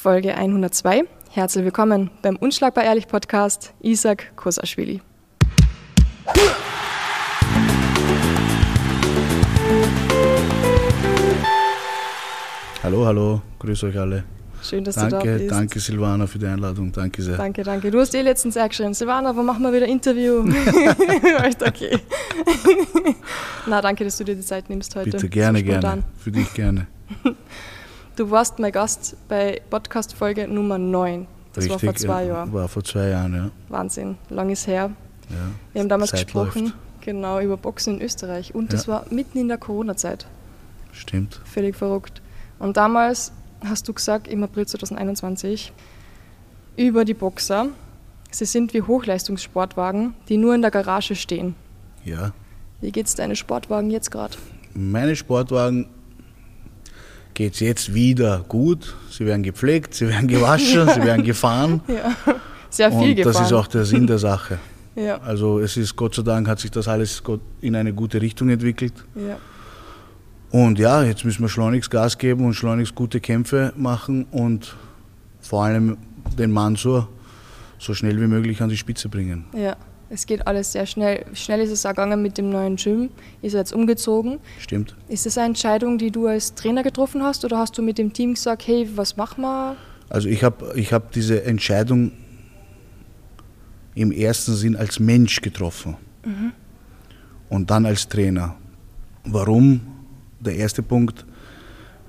Folge 102. Herzlich willkommen beim Unschlagbar Ehrlich Podcast Isaac Kosaschwili. Hallo, hallo, grüß euch alle. Schön, dass danke, du da bist. Danke, Silvana, für die Einladung. Danke sehr. Danke, danke. Du hast eh letztens auch geschrieben, Silvana, wo machen wir wieder Interview? Echt okay. Na, danke, dass du dir die Zeit nimmst heute. Bitte, gerne, so gerne. Für dich gerne. Du warst mein Gast bei Podcast-Folge Nummer 9. Das Richtig, war vor zwei ja, Jahren. War vor zwei Jahren, ja. Wahnsinn, lang ist her. ja. Wir haben damals Zeit gesprochen, läuft. genau, über Boxen in Österreich. Und das Ja. war mitten in der Corona-Zeit. Stimmt. Völlig verrückt. Und damals hast du gesagt, im April 2021, über die Boxer, sie sind wie Hochleistungssportwagen, die nur in der Garage stehen. Ja. Wie geht's deine Sportwagen jetzt gerade? Meine Sportwagen geht es jetzt wieder gut. Sie werden gepflegt, sie werden gewaschen, sie werden gefahren. Ja, sehr viel Und gefahren. das ist auch der Sinn der Sache. ja, Also es ist Gott sei Dank hat sich das alles in eine gute Richtung entwickelt. ja, Und ja, jetzt müssen wir schleunigst Gas geben und schleunigst gute Kämpfe machen und vor allem den Mansur so schnell wie möglich an die Spitze bringen. ja. Es geht alles sehr schnell. Schnell ist es auch gegangen mit dem neuen Gym. Ist er jetzt umgezogen. Stimmt? Ist das eine Entscheidung, die du als Trainer getroffen hast oder hast du mit dem Team gesagt, hey, was machen wir? Also ich habe ich hab diese Entscheidung im ersten Sinn als Mensch getroffen und dann als Trainer. Warum? Der erste Punkt,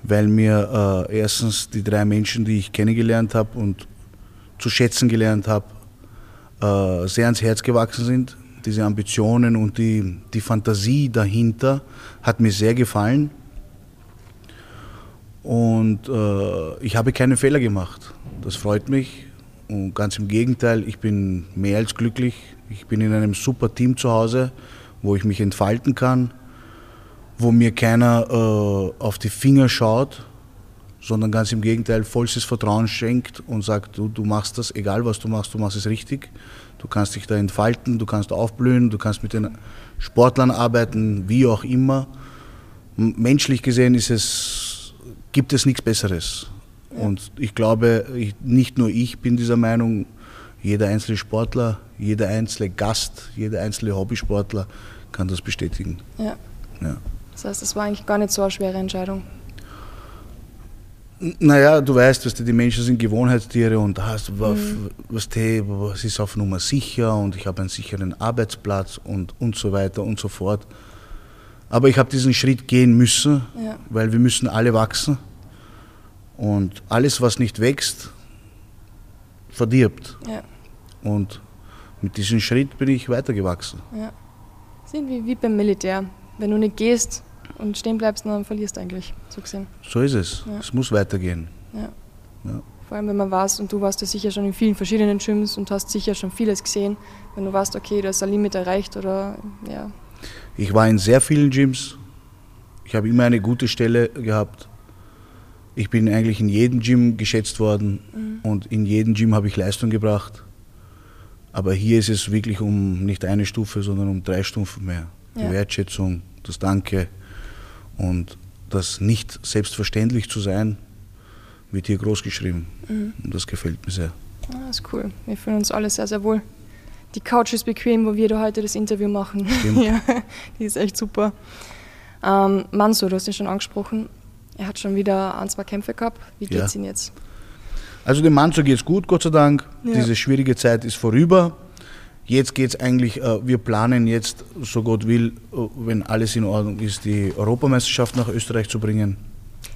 weil mir äh, erstens die drei Menschen, die ich kennengelernt habe und zu schätzen gelernt habe, äh, sehr ans Herz gewachsen sind. Diese Ambitionen und die, die Fantasie dahinter hat mir sehr gefallen. Und äh, ich habe keine Fehler gemacht. Das freut mich. Und ganz im Gegenteil, ich bin mehr als glücklich. Ich bin in einem super Team zu Hause, wo ich mich entfalten kann, wo mir keiner äh, auf die Finger schaut, sondern ganz im Gegenteil vollstes Vertrauen schenkt und sagt, du, du machst das, egal was du machst, du machst es richtig. Du kannst dich da entfalten, du kannst aufblühen, du kannst mit den Sportlern arbeiten, wie auch immer. Menschlich gesehen ist es, gibt es nichts Besseres. Und ich glaube, ich, nicht nur ich bin dieser Meinung, jeder einzelne Sportler, jeder einzelne Gast, jeder einzelne Hobbysportler kann das bestätigen. Ja. Ja. Das heißt, es war eigentlich gar nicht so eine schwere Entscheidung. Naja, du weißt, was die Menschen sind Gewohnheitstiere und hast, was, was, die, was ist auf Nummer sicher und ich habe einen sicheren Arbeitsplatz und, und so weiter und so fort. Aber ich habe diesen Schritt gehen müssen, Ja. weil wir müssen alle wachsen und alles, was nicht wächst, verdirbt. Ja. Und mit diesem Schritt bin ich weitergewachsen. Ja. Sind wie, wie beim Militär. Wenn du nicht gehst und stehen bleibst, dann verlierst du eigentlich, so gesehen. So ist es. Ja. Es muss weitergehen. Ja. Ja. Vor allem, wenn man weiß, und du warst ja sicher schon in vielen verschiedenen Gyms und hast sicher schon vieles gesehen, wenn du weißt, okay, da ist ein Limit erreicht oder ja. Ich war in sehr vielen Gyms. Ich habe immer eine gute Stelle gehabt. Ich bin eigentlich in jedem Gym geschätzt worden und in jedem Gym habe ich Leistung gebracht. Aber hier ist es wirklich um nicht eine Stufe, sondern um drei Stufen mehr. Die Ja. Wertschätzung, das Danke und das nicht selbstverständlich zu sein, wird hier groß geschrieben. Und das gefällt mir sehr. Ah, Das ist cool. Wir fühlen uns alle sehr, sehr wohl. Die Couch ist bequem, wo wir da heute das Interview machen. Ja, die ist echt super. Ähm, Mansur, du hast ihn schon angesprochen. Er hat schon wieder ein, zwei Kämpfe gehabt. Wie Ja. geht's ihm jetzt? Also dem Manzo geht es gut, Gott sei Dank. Ja. Diese schwierige Zeit ist vorüber. Jetzt geht es eigentlich, äh, wir planen jetzt, so Gott will, äh, wenn alles in Ordnung ist, die Europameisterschaft nach Österreich zu bringen.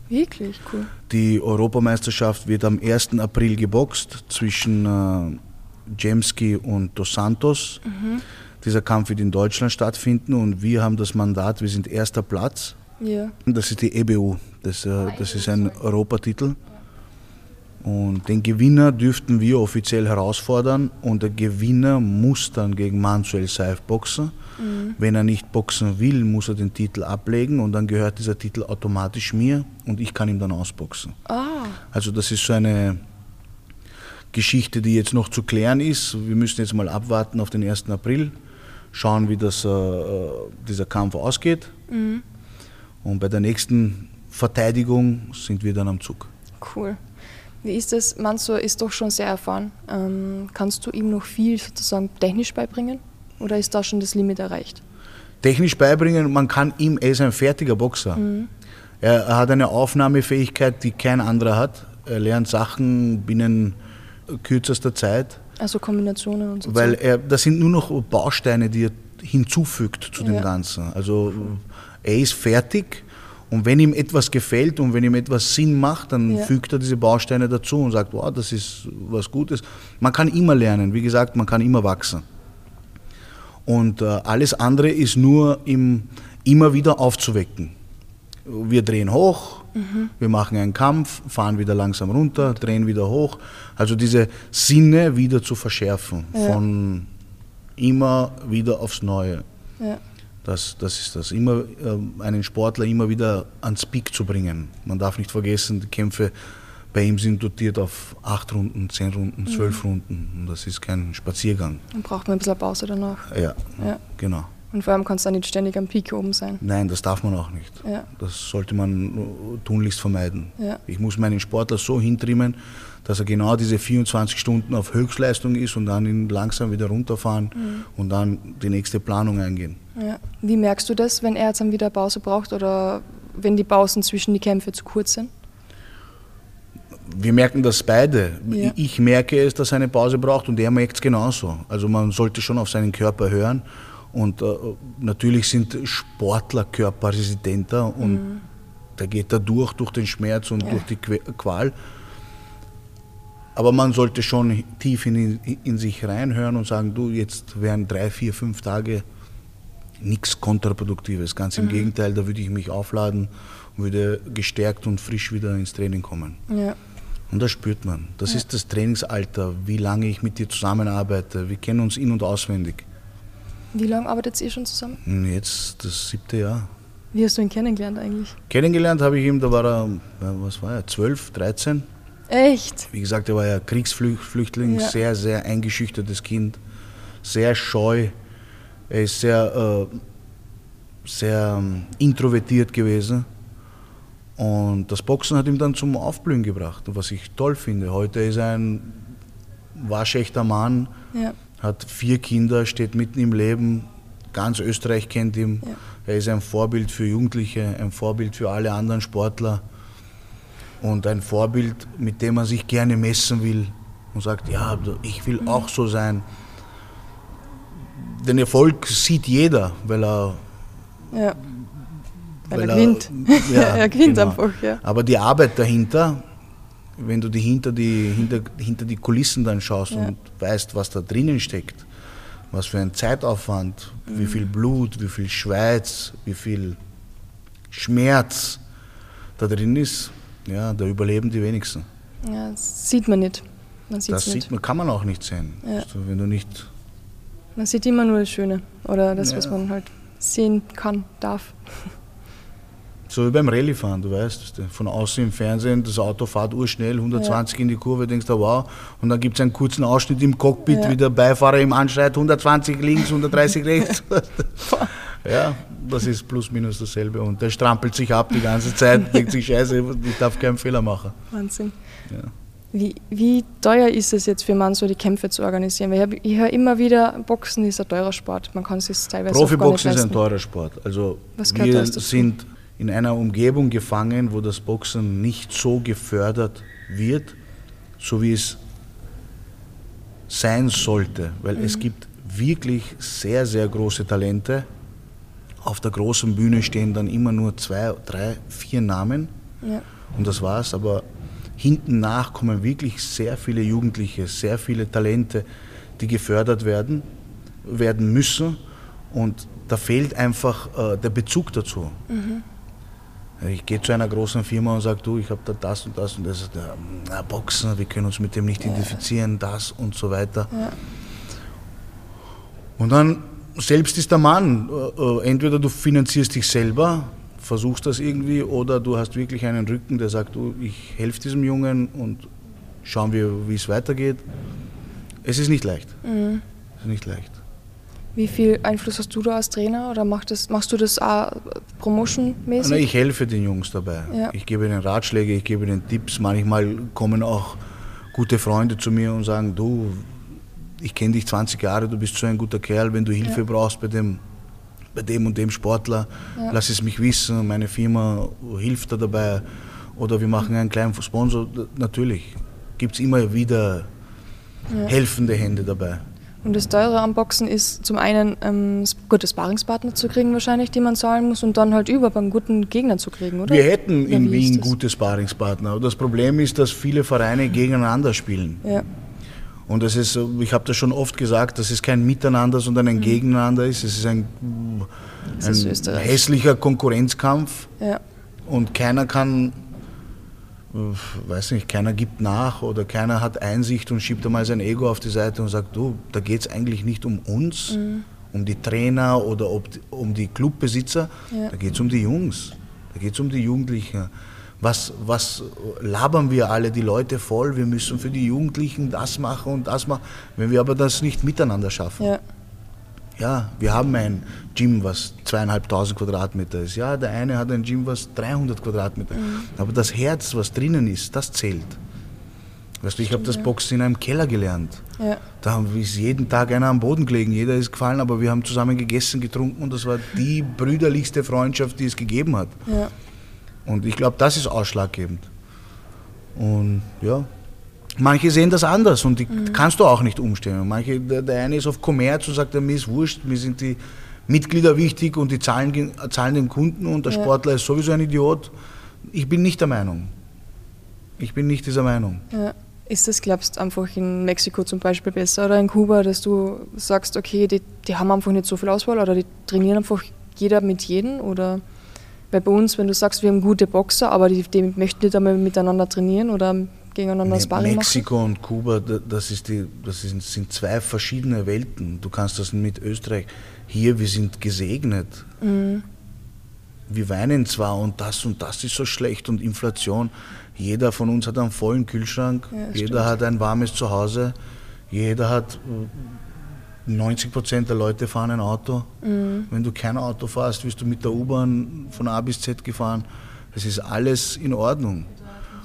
Wirklich cool. Die Europameisterschaft wird am 1. April geboxt zwischen äh, Jemski und Dos Santos. Dieser Kampf wird in Deutschland stattfinden und wir haben das Mandat, wir sind erster Platz. Ja. Das ist die EBU, das, äh, das ist ein Europatitel. Und den Gewinner dürften wir offiziell herausfordern und der Gewinner muss dann gegen Manuel Saif boxen. Wenn er nicht boxen will, muss er den Titel ablegen und dann gehört dieser Titel automatisch mir und ich kann ihm dann ausboxen. Ah, Also das ist so eine Geschichte, die jetzt noch zu klären ist. Wir müssen jetzt mal abwarten auf den 1. April, schauen, wie das, äh, äh, dieser Kampf ausgeht. Und bei der nächsten Verteidigung sind wir dann am Zug. cool. Wie ist das? Manso ist doch schon sehr erfahren. Ähm, kannst du ihm noch viel sozusagen technisch beibringen? Oder ist da schon das Limit erreicht? Technisch beibringen, man kann ihm, er ist ein fertiger Boxer. Mhm. Er, hat eine Aufnahmefähigkeit, die kein anderer hat. Er lernt Sachen binnen kürzester Zeit. Also Kombinationen und so. Weil er, das sind nur noch Bausteine, die er hinzufügt zu dem ja. Ganzen. Also er ist fertig und wenn ihm etwas gefällt und wenn ihm etwas Sinn macht, dann ja. fügt er diese Bausteine dazu und sagt, wow, das ist was Gutes. Man kann immer lernen, wie gesagt, man kann immer wachsen. Und äh, alles andere ist nur im, immer wieder aufzuwecken. Wir drehen hoch, mhm. wir machen einen Kampf, fahren wieder langsam runter, drehen wieder hoch. Also diese Sinne wieder zu verschärfen, ja. von immer wieder aufs Neue. Ja. Das, das ist das. Immer äh, einen Sportler immer wieder ans Peak zu bringen. Man darf nicht vergessen, die Kämpfe bei ihm sind dotiert auf acht Runden, zehn Runden, zwölf mhm. Runden. Und das ist kein Spaziergang. Dann braucht man ein bisschen Pause danach. Ja, ja. genau. Und vor allem kannst du nicht ständig am Peak oben sein. Nein, das darf man auch nicht. Ja. Das sollte man tunlichst vermeiden. Ja. Ich muss meinen Sportler so hintrimmen, dass er genau diese 24 Stunden auf Höchstleistung ist und dann ihn langsam wieder runterfahren mhm. und dann die nächste Planung eingehen. Ja. Wie merkst du das, wenn er jetzt dann wieder Pause braucht oder wenn die Pausen zwischen die Kämpfe zu kurz sind? Wir merken das beide. Ja. Ich merke es, dass er eine Pause braucht und er merkt es genauso. Also man sollte schon auf seinen Körper hören und äh, natürlich sind Sportler körperresistenter und mhm. der geht da durch, durch den Schmerz und ja. durch die Qual. Aber man sollte schon tief in, in, sich reinhören und sagen, du, jetzt wären drei, vier, fünf Tage nichts Kontraproduktives. Ganz im mhm. Gegenteil, da würde ich mich aufladen und würde gestärkt und frisch wieder ins Training kommen. Ja. Und das spürt man. Das ja. ist das Trainingsalter, wie lange ich mit dir zusammenarbeite. Wir kennen uns in- und auswendig. Wie lange arbeitet ihr schon zusammen? Jetzt das siebte Jahr. Wie hast du ihn kennengelernt eigentlich? Kennengelernt habe ich ihn, da war er, was war er, 12, 13. Echt? Wie gesagt, er war ja Kriegsflüchtling, ja. sehr, sehr eingeschüchtertes Kind, sehr scheu. Er ist sehr, äh, sehr ähm, introvertiert gewesen. Und das Boxen hat ihm dann zum Aufblühen gebracht, was ich toll finde. Heute ist er ein waschechter Mann, ja. hat vier Kinder, steht mitten im Leben. Ganz Österreich kennt ihn. Ja. Er ist ein Vorbild für Jugendliche, ein Vorbild für alle anderen Sportler und ein Vorbild, mit dem man sich gerne messen will und sagt, ja, ich will auch so sein. Den Erfolg sieht jeder, weil er, ja. weil, weil er gewinnt. Ja, er gewinnt genau. einfach. Ja. Aber die Arbeit dahinter, wenn du die hinter, die, hinter, hinter die Kulissen dann schaust ja. und weißt, was da drinnen steckt, was für ein Zeitaufwand, mhm. wie viel Blut, wie viel Schweiz, wie viel Schmerz da drin ist, ja, da überleben die wenigsten. Ja, das sieht man nicht. Man das sieht man, kann man auch nicht sehen. Ja. Also, wenn du nicht man sieht immer nur das Schöne oder das, ja. was man halt sehen kann, darf. So wie beim Rallye-Fahren, du weißt, von außen im Fernsehen, das Auto fährt urschnell, 120 ja. in die Kurve, denkst du, wow, und dann gibt es einen kurzen Ausschnitt im Cockpit, ja. wie der Beifahrer ihm anschreit, 120 links, 130 rechts. ja, das ist plus minus dasselbe. Und der strampelt sich ab die ganze Zeit, denkt sich, scheiße, ich darf keinen Fehler machen. Wahnsinn. Ja. Wie, wie teuer ist es jetzt für Mann, so die Kämpfe zu organisieren? Weil ich, ich höre immer wieder, Boxen ist ein teurer Sport. Man kann es teilweise Profiboxen ist ein teurer Sport. Also wir sind in einer Umgebung gefangen, wo das Boxen nicht so gefördert wird, so wie es sein sollte. Weil mhm. es gibt wirklich sehr, sehr große Talente, auf der großen Bühne stehen dann immer nur zwei, drei, vier Namen ja. und das war's. Aber hinten nach kommen wirklich sehr viele Jugendliche, sehr viele Talente, die gefördert werden, werden müssen und da fehlt einfach äh, der Bezug dazu. Mhm. Ich gehe zu einer großen Firma und sage, du, ich habe da das und das und das. Na, Boxen, wir können uns mit dem nicht identifizieren, das und so weiter. Ja. Und dann selbst ist der Mann. Äh, äh, entweder du finanzierst dich selber, versuchst das irgendwie, oder du hast wirklich einen Rücken, der sagt, du, ich helfe diesem Jungen und schauen wir, wie es weitergeht. Es ist nicht leicht. Mhm. Es ist nicht leicht. Wie viel Einfluss hast du da als Trainer oder machst, das, machst du das auch promotionmäßig? Ich helfe den Jungs dabei. Ja. Ich gebe ihnen Ratschläge, ich gebe ihnen Tipps. Manchmal kommen auch gute Freunde zu mir und sagen, du, ich kenne dich 20 Jahre, du bist so ein guter Kerl, wenn du Hilfe ja. brauchst bei dem, bei dem und dem Sportler, ja. lass es mich wissen, meine Firma hilft da dabei oder wir machen einen kleinen Sponsor. Natürlich gibt es immer wieder helfende Hände dabei. Und das Teure am Boxen ist zum einen ähm, gute Sparingspartner zu kriegen wahrscheinlich, die man zahlen muss und dann halt über beim guten Gegner zu kriegen, oder? Wir hätten in Wien gute Sparingspartner. Das Problem ist, dass viele Vereine gegeneinander spielen. Ja. Und das ist, ich habe das schon oft gesagt, dass es kein Miteinander, sondern ein mhm. Gegeneinander ist. Es ist ein, ein ist hässlicher Konkurrenzkampf. Ja. Und keiner kann weiß nicht, keiner gibt nach oder keiner hat Einsicht und schiebt einmal sein Ego auf die Seite und sagt, du, da geht es eigentlich nicht um uns, mhm. um die Trainer oder ob, um die Clubbesitzer, ja. da geht es um die Jungs, da geht es um die Jugendlichen. Was, was labern wir alle die Leute voll, wir müssen für die Jugendlichen das machen und das machen, wenn wir aber das nicht miteinander schaffen. Ja. Ja, wir haben ein Gym, was zweieinhalbtausend Quadratmeter ist. Ja, der eine hat ein Gym, was 300 Quadratmeter. Mhm. Aber das Herz, was drinnen ist, das zählt. Weißt du, ich habe das Boxen in einem Keller gelernt. Ja. Da ist jeden Tag einer am Boden gelegen, jeder ist gefallen, aber wir haben zusammen gegessen, getrunken und das war die brüderlichste Freundschaft, die es gegeben hat. Ja. Und ich glaube, das ist ausschlaggebend. Und ja, Manche sehen das anders und die mhm. kannst du auch nicht umstellen. Manche, der, der, eine ist auf Kommerz und sagt, mir ist wurscht, mir sind die Mitglieder wichtig und die zahlen, zahlen den Kunden und der ja. Sportler ist sowieso ein Idiot. Ich bin nicht der Meinung. Ich bin nicht dieser Meinung. Ja. Ist das, glaubst du, einfach in Mexiko zum Beispiel besser oder in Kuba, dass du sagst, okay, die, die haben einfach nicht so viel Auswahl oder die trainieren einfach jeder mit jedem? Oder weil bei uns, wenn du sagst, wir haben gute Boxer, aber die, die möchten nicht einmal miteinander trainieren oder gegeneinander Sparring Mexiko machen? und Kuba, das, ist die, das sind zwei verschiedene Welten. Du kannst das mit Österreich. Hier, wir sind gesegnet. Mhm. Wir weinen zwar und das und das ist so schlecht und Inflation. Jeder von uns hat einen vollen Kühlschrank, ja, jeder stimmt. hat ein warmes Zuhause, jeder hat 90 Prozent der Leute fahren ein Auto. Mhm. Wenn du kein Auto fährst, wirst du mit der U-Bahn von A bis Z gefahren. Das ist alles in Ordnung.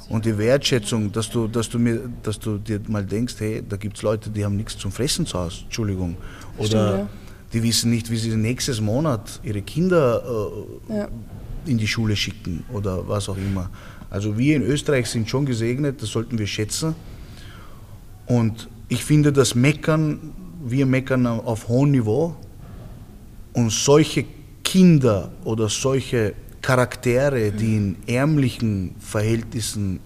Und die Wertschätzung, dass du, dass du, mir, dass du dir mal denkst, hey, da gibt es Leute, die haben nichts zum Fressen zu Hause, Entschuldigung. Oder Stimmt, ja. die wissen nicht, wie sie nächstes Monat ihre Kinder äh, ja. in die Schule schicken oder was auch immer. Also wir in Österreich sind schon gesegnet, das sollten wir schätzen. Und ich finde, das Meckern, wir meckern auf hohem Niveau. Und solche Kinder oder solche Charaktere, die in ärmlichen Verhältnissen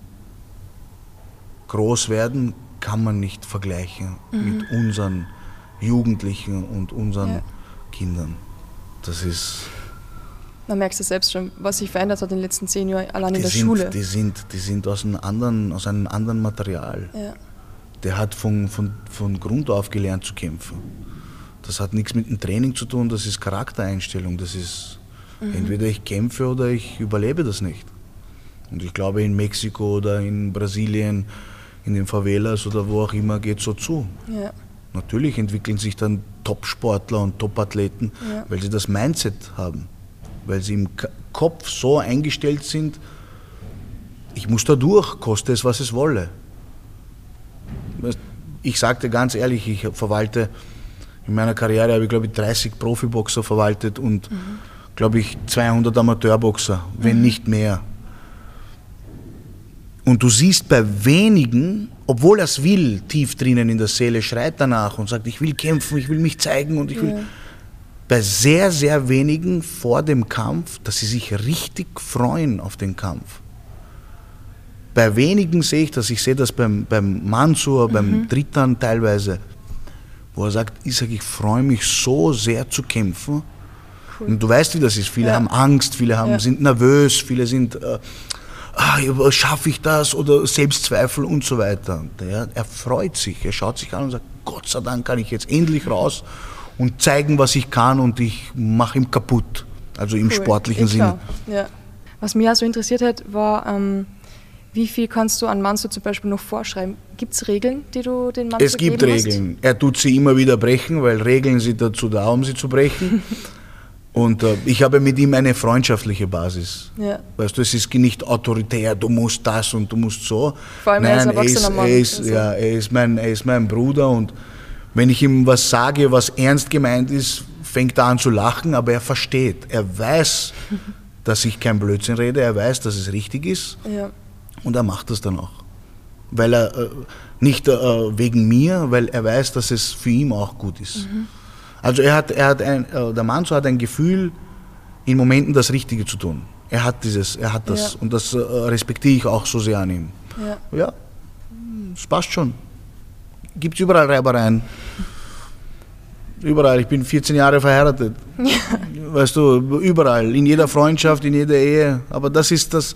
groß werden, kann man nicht vergleichen mhm. mit unseren Jugendlichen und unseren ja. Kindern. Das ist. Man merkt es selbst schon, was sich verändert hat in den letzten zehn Jahren allein in der sind, Schule. Die sind, die sind aus, einem anderen, aus einem anderen Material. Ja. Der hat von, von, von Grund auf gelernt zu kämpfen. Das hat nichts mit dem Training zu tun, das ist Charaktereinstellung, das ist Mhm. Entweder ich kämpfe oder ich überlebe das nicht. Und ich glaube, in Mexiko oder in Brasilien, in den Favelas oder wo auch immer geht es so zu. Ja. Natürlich entwickeln sich dann Top-Sportler und Top-Athleten, ja. weil sie das Mindset haben, weil sie im Kopf so eingestellt sind, ich muss da durch, koste es, was es wolle. Ich sagte ganz ehrlich, ich verwalte in meiner Karriere habe ich glaube ich 30 Profiboxer verwaltet und mhm glaube ich, 200 Amateurboxer, wenn mhm. nicht mehr. Und du siehst bei wenigen, obwohl er es will, tief drinnen in der Seele, schreit danach und sagt, ich will kämpfen, ich will mich zeigen und ich will. Ja. Bei sehr, sehr wenigen vor dem Kampf, dass sie sich richtig freuen auf den Kampf. Bei wenigen sehe ich das, ich sehe das beim, beim Mansur, mhm. beim Drittern teilweise, wo er sagt, ich sage, ich freue mich so sehr zu kämpfen, Cool. Und du weißt, wie das ist. Viele ja. haben Angst, viele haben, ja. sind nervös, viele sind, äh, ah, schaffe ich das oder Selbstzweifel und so weiter. Der, er freut sich, er schaut sich an und sagt, Gott sei Dank kann ich jetzt endlich raus und zeigen, was ich kann und ich mache ihn kaputt. Also im cool. sportlichen Sinne. Ja. Was mich auch so interessiert hat, war, ähm, Wie viel kannst du an Manso zum Beispiel noch vorschreiben? Gibt es Regeln, die du den Manso Es gibt Regeln. Hast? Er tut sie immer wieder brechen, weil Regeln sind dazu da, um sie zu brechen. Und äh, ich habe mit ihm eine freundschaftliche Basis. Ja. Weißt du, es ist nicht autoritär, du musst das und du musst so. Vor allem Nein, er ist. Er ist, also. ja, er, ist mein, er ist mein Bruder und wenn ich ihm was sage, was ernst gemeint ist, fängt er an zu lachen, aber er versteht. Er weiß, dass ich kein Blödsinn rede, er weiß, dass es richtig ist Ja. Und er macht das dann auch. Weil er, äh, nicht äh, wegen mir, weil er weiß, dass es für ihn auch gut ist. Also er hat, er hat ein, äh, der Manso hat ein Gefühl, in Momenten das Richtige zu tun. Er hat dieses, er hat das Ja. und das äh, respektiere ich auch so sehr an ihm. Ja. Ja, es passt schon. Gibt es überall Reibereien. Überall. Ich bin 14 Jahre verheiratet. Weißt du, überall. In jeder Freundschaft, in jeder Ehe. Aber das ist das.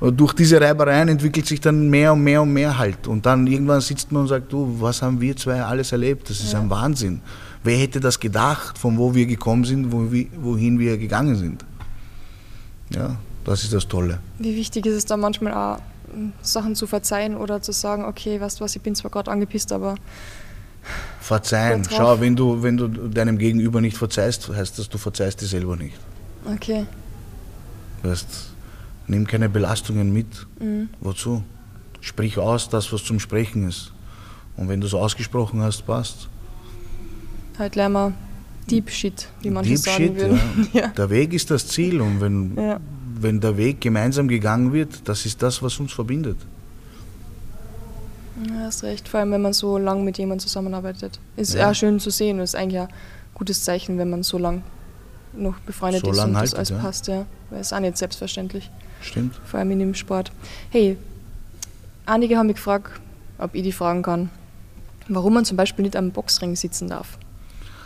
Und Durch diese Reibereien entwickelt sich dann mehr und mehr und mehr halt. Und dann irgendwann sitzt man und sagt, du, was haben wir zwei alles erlebt? Das ist Ja. ein Wahnsinn. Wer hätte das gedacht, von wo wir gekommen sind, wohin wir gegangen sind? Ja, das ist das Tolle. Wie wichtig ist es da manchmal auch, m, Sachen zu verzeihen oder zu sagen, okay, weißt du was, ich bin zwar gerade angepisst, aber Verzeihen. Schau, wenn du, wenn du deinem Gegenüber nicht verzeihst, heißt das, du verzeihst dir selber nicht. okay. Weißt, nimm keine Belastungen mit. Mhm. Wozu? Sprich aus das, was zum Sprechen ist. Und wenn du es ausgesprochen hast, passt. Halt lernen wir Deep Shit, wie manche Deep sagen Shit, würden. ja. Ja. Der Weg ist das Ziel und wenn, Ja. wenn der Weg gemeinsam gegangen wird, das ist das, was uns verbindet. Ja, hast recht, vor allem wenn man so lang mit jemandem zusammenarbeitet. Ist Ja. ja schön zu sehen und ist eigentlich ein gutes Zeichen, wenn man so lang noch befreundet So ist und das alles ja. passt, ja. Weil es auch nicht selbstverständlich, Stimmt? vor allem in dem Sport. Hey, einige haben mich gefragt, ob ich die fragen kann, warum man zum Beispiel nicht am Boxring sitzen darf,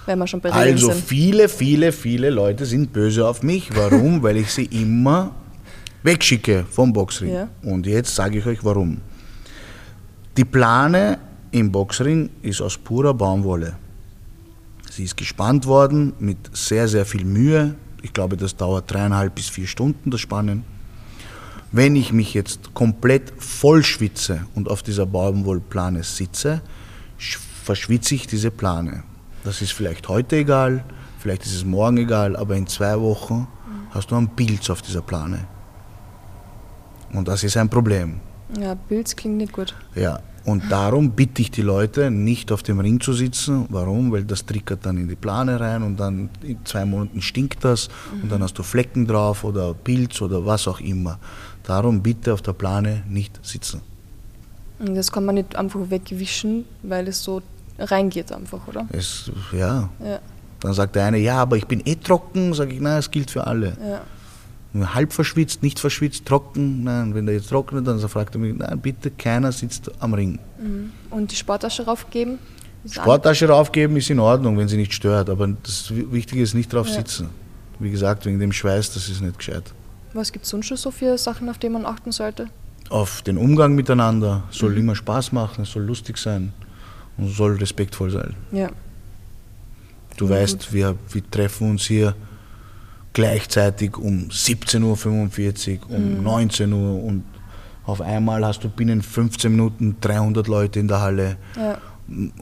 wenn wir schon bei Regeln Also sind. viele, viele, viele Leute sind böse auf mich. Warum? Weil ich sie immer wegschicke vom Boxring. Ja. Und jetzt sage ich euch warum. Die Plane im Boxring ist aus purer Baumwolle. Sie ist gespannt worden mit sehr, sehr viel Mühe. Ich glaube, das dauert dreieinhalb bis vier Stunden, das Spannen. Wenn ich mich jetzt komplett voll schwitze und auf dieser Baumwollplane sitze, sch- verschwitze ich diese Plane. Das ist vielleicht heute egal, vielleicht ist es morgen egal, aber in zwei Wochen hast du einen Pilz auf dieser Plane. Und das ist ein Problem. Ja, Pilz klingt nicht gut. Ja, und darum bitte ich die Leute, nicht auf dem Ring zu sitzen. Warum? Weil das trickert dann in die Plane rein und dann in zwei Monaten stinkt das und dann hast du Flecken drauf oder Pilz oder was auch immer. Darum bitte auf der Plane nicht sitzen. Das kann man nicht einfach wegwischen, weil es so reingeht einfach, oder? Es, ja, Ja, dann sagt der eine, ja, aber ich bin eh trocken. Sage ich, nein, es gilt für alle. ja. Halb verschwitzt, nicht verschwitzt, trocken. Nein, wenn der jetzt trocknet, dann fragt er mich, nein, bitte, keiner sitzt am Ring. Mhm. Und die Sporttasche raufgeben? Sporttasche raufgeben ist in Ordnung, wenn sie nicht stört, aber das Wichtige ist nicht drauf Ja. sitzen. Wie gesagt, wegen dem Schweiß, das ist nicht gescheit. Was gibt es sonst schon so für Sachen, auf die man achten sollte? Auf den Umgang miteinander Mhm. soll immer Spaß machen, es soll lustig sein und soll respektvoll sein. Ja. Du Ja, weißt, wir, wir treffen uns hier gleichzeitig um 17.45 Uhr, um Mhm. 19 Uhr und auf einmal hast du binnen 15 Minuten 300 Leute in der Halle. Ja.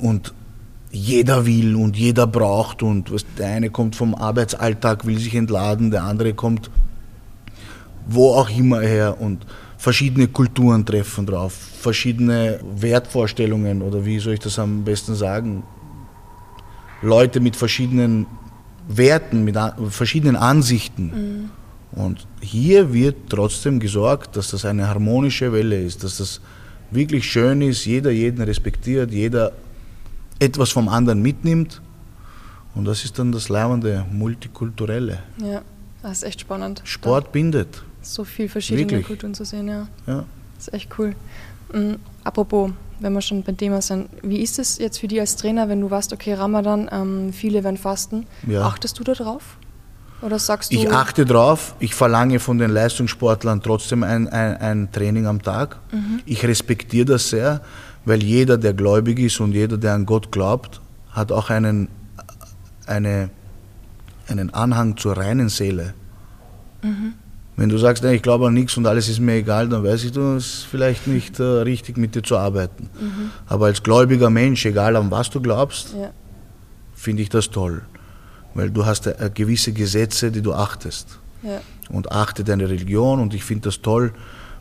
und jeder will und jeder braucht und was, der eine kommt vom Arbeitsalltag, will sich entladen, der andere kommt wo auch immer her und verschiedene Kulturen treffen drauf, verschiedene Wertvorstellungen oder wie soll ich das am besten sagen, Leute mit verschiedenen Werten, mit verschiedenen Ansichten. Und hier wird trotzdem gesorgt, dass das eine harmonische Welle ist, dass das wirklich schön ist, jeder jeden respektiert, jeder etwas vom anderen mitnimmt. Und das ist dann das Leibende, Multikulturelle. Ja, das ist echt spannend. Sport bindet. So viel verschiedene Wirklich. Kulturen zu sehen, ja. Ja. Das ist echt cool. Mhm. Apropos, wenn wir schon beim Thema sind, wie ist es jetzt für dich als Trainer, wenn du weißt, okay, Ramadan, ähm, viele werden fasten? Ja. Achtest du da drauf? Oder sagst du. Ich achte drauf, ich verlange von den Leistungssportlern trotzdem ein, ein, ein Training am Tag. Ich respektiere das sehr, weil jeder, der gläubig ist und jeder, der an Gott glaubt, hat auch einen, eine, einen Anhang zur reinen Seele. Wenn du sagst, nee, ich glaube an nichts und alles ist mir egal, dann weiß ich, du, es ist vielleicht nicht äh, richtig mit dir zu arbeiten. Mhm. Aber als gläubiger Mensch, egal an was du glaubst, ja. finde ich das toll. Weil du hast äh, gewisse Gesetze, die du achtest. Ja. Und achte deine Religion und ich finde das toll.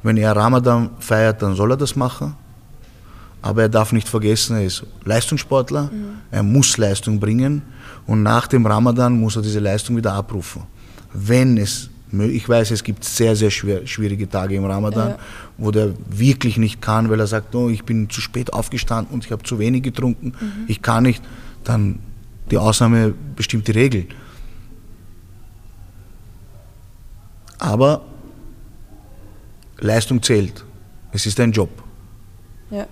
Wenn er Ramadan feiert, dann soll er das machen. Aber er darf nicht vergessen, er ist Leistungssportler, mhm. er muss Leistung bringen und nach dem Ramadan muss er diese Leistung wieder abrufen. Wenn es ich weiß, es gibt sehr, sehr schwer, schwierige Tage im Ramadan, ja. wo der wirklich nicht kann, weil er sagt, oh, ich bin zu spät aufgestanden und ich habe zu wenig getrunken, mhm. ich kann nicht. Dann die Ausnahme bestimmt die Regel. Aber Leistung zählt. Es ist ein Job. Ja.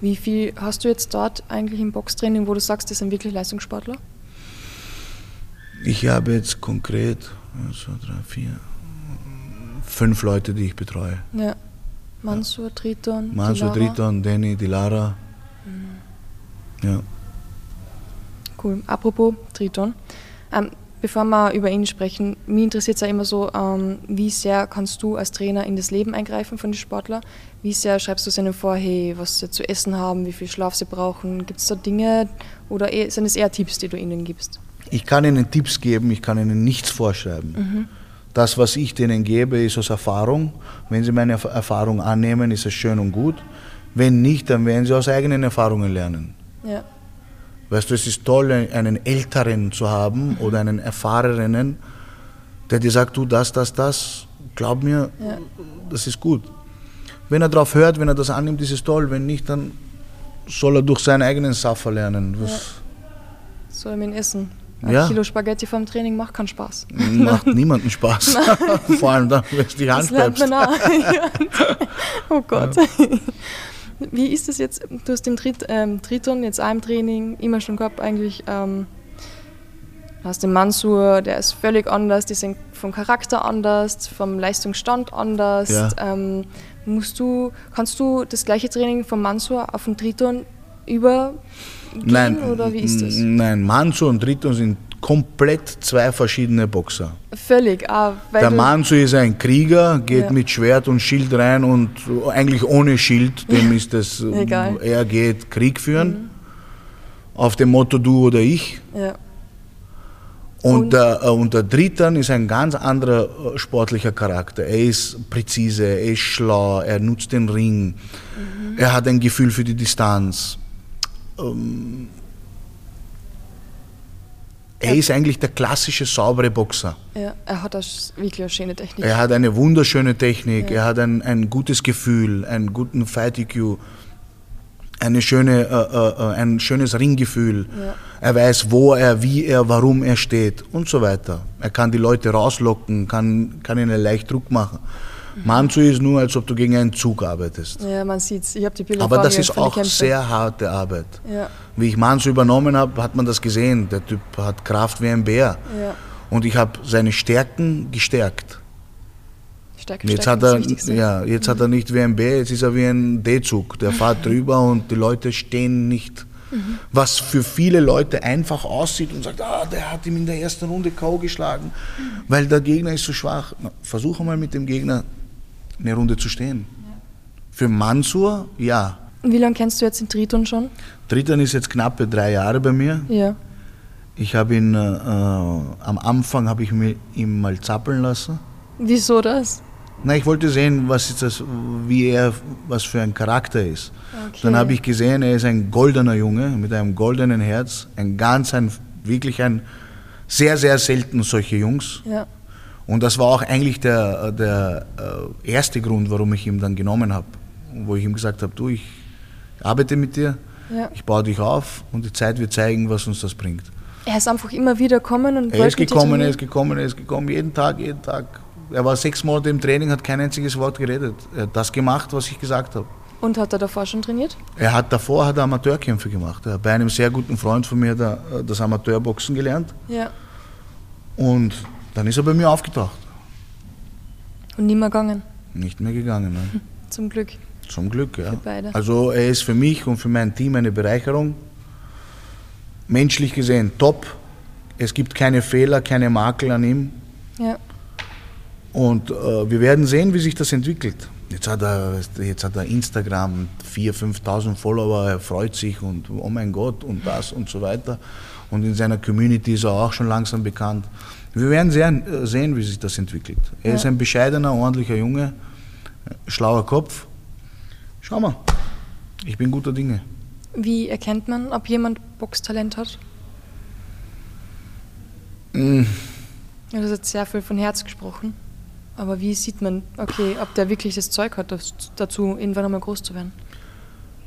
Wie viel hast du jetzt dort eigentlich im Boxtraining, wo du sagst, das sind wirklich Leistungssportler? Ich habe jetzt konkret 1, 2, 3, 4, fünf Leute, die ich betreue. Ja. Mansur, Triton, Mansur. Triton, Danny, Dilara. Mhm. Ja. Cool. Apropos Triton. Ähm, bevor wir über ihn sprechen, mich interessiert es ja immer so, ähm, wie sehr kannst du als Trainer in das Leben eingreifen von den Sportlern? Wie sehr schreibst du ihnen vor, hey, was sie zu essen haben, wie viel Schlaf sie brauchen? Gibt es da Dinge oder eh, sind es eher Tipps, die du ihnen gibst? Ich kann ihnen Tipps geben, ich kann ihnen nichts vorschreiben. Mhm. Das, was ich denen gebe, ist aus Erfahrung. Wenn sie meine Erfahrung annehmen, ist es schön und gut. Wenn nicht, dann werden sie aus eigenen Erfahrungen lernen. Ja. Weißt du, es ist toll, einen Älteren zu haben mhm. oder einen Erfahrenen, der dir sagt, du das, das, das, glaub mir, ja. das ist gut. Wenn er darauf hört, wenn er das annimmt, ist es toll. Wenn nicht, dann soll er durch seinen eigenen Saffer lernen. Was ja. Soll er ihn essen? Ein ja. Kilo Spaghetti vom Training macht keinen Spaß. Macht niemanden Spaß. Vor allem dann, wenn du die Hand das bleibst. oh Gott. Ja. Wie ist das jetzt? Du hast den Trit, ähm, Triton jetzt auch im Training immer schon gehabt eigentlich. Ähm, du hast den Mansur, der ist völlig anders, die sind vom Charakter anders, vom Leistungsstand anders. Ja. Ähm, musst du, kannst du das gleiche Training vom Mansur auf den Triton über nein, oder wie ist das? Nein, Manso und Triton sind komplett zwei verschiedene Boxer. Völlig. Ah, der Manso ist ein Krieger, geht ja. mit Schwert und Schild rein und eigentlich ohne Schild, dem ist es, Egal. er geht Krieg führen. Mhm. Auf dem Motto du oder ich. Ja. Und, und, der, äh, und der Triton ist ein ganz anderer äh, sportlicher Charakter. Er ist präzise, er ist schlau, er nutzt den Ring, mhm. er hat ein Gefühl für die Distanz. Ähm, er ist eigentlich der klassische saubere Boxer. Ja, er hat wirklich eine schöne Technik. Er hat eine wunderschöne Technik, ja. er hat ein, ein gutes Gefühl, einen guten Fight-EQ, eine schöne, äh, äh, äh, ein schönes Ringgefühl. Ja. Er weiß, wo er, wie er, warum er steht und so weiter. Er kann die Leute rauslocken, kann, kann ihnen leicht Druck machen. Manzu ist nur, als ob du gegen einen Zug arbeitest. Ja, man sieht es. Ich habe die Bilder Aber das ist auch sehr harte Arbeit. Ja. Wie ich Manzu übernommen habe, hat man das gesehen. Der Typ hat Kraft wie ein Bär. Ja. Und ich habe seine Stärken gestärkt. Stärke, jetzt hat er, ja, jetzt mhm. hat er nicht wie ein Bär, jetzt ist er wie ein D-Zug. Der fährt drüber und die Leute stehen nicht. Mhm. Was für viele Leute einfach aussieht und sagt, ah, der hat ihm in der ersten Runde K.O. geschlagen, mhm. weil der Gegner ist so schwach. Na, versuche mal mit dem Gegner eine Runde zu stehen. Für Mansur, ja. Wie lange kennst du jetzt den Triton schon? Triton ist jetzt knappe drei Jahre bei mir. Ja. Ich habe ihn, äh, am Anfang habe ich ihn mal zappeln lassen. Wieso das? Na, ich wollte sehen, was ist das, wie er, was für ein Charakter ist. Okay. Dann habe ich gesehen, er ist ein goldener Junge mit einem goldenen Herz, ein ganz, ein, wirklich ein, sehr, sehr selten solche Jungs. Ja. Und das war auch eigentlich der, der äh, erste Grund, warum ich ihn dann genommen habe. Wo ich ihm gesagt habe, du, ich arbeite mit dir, ja. ich baue dich auf und die Zeit wird zeigen, was uns das bringt. Er ist einfach immer wieder gekommen und Er ist gekommen, er ist gekommen, er ist gekommen, jeden Tag, jeden Tag. Er war sechs Monate im Training, hat kein einziges Wort geredet. Er hat das gemacht, was ich gesagt habe. Und hat er davor schon trainiert? Er hat davor hat er Amateurkämpfe gemacht. Er hat bei einem sehr guten Freund von mir das Amateurboxen gelernt. Ja. Und dann ist er bei mir aufgetaucht. Und nie mehr gegangen? Nicht mehr gegangen, nein. Zum Glück. Zum Glück, ja. Für beide. Also er ist für mich und für mein Team eine Bereicherung. Menschlich gesehen top. Es gibt keine Fehler, keine Makel an ihm. Ja. Und äh, wir werden sehen, wie sich das entwickelt. Jetzt hat er, jetzt hat er Instagram 4.000, 5.000 Follower, er freut sich und oh mein Gott und das und so weiter. Und in seiner Community ist er auch schon langsam bekannt. Wir werden sehen, äh, sehen wie sich das entwickelt. Er ja. ist ein bescheidener, ordentlicher Junge, schlauer Kopf. Schau mal, ich bin guter Dinge. Wie erkennt man, ob jemand Boxtalent hat? Mm. Du hast jetzt sehr viel von Herz gesprochen. Aber wie sieht man, okay, ob der wirklich das Zeug hat, dazu irgendwann einmal groß zu werden?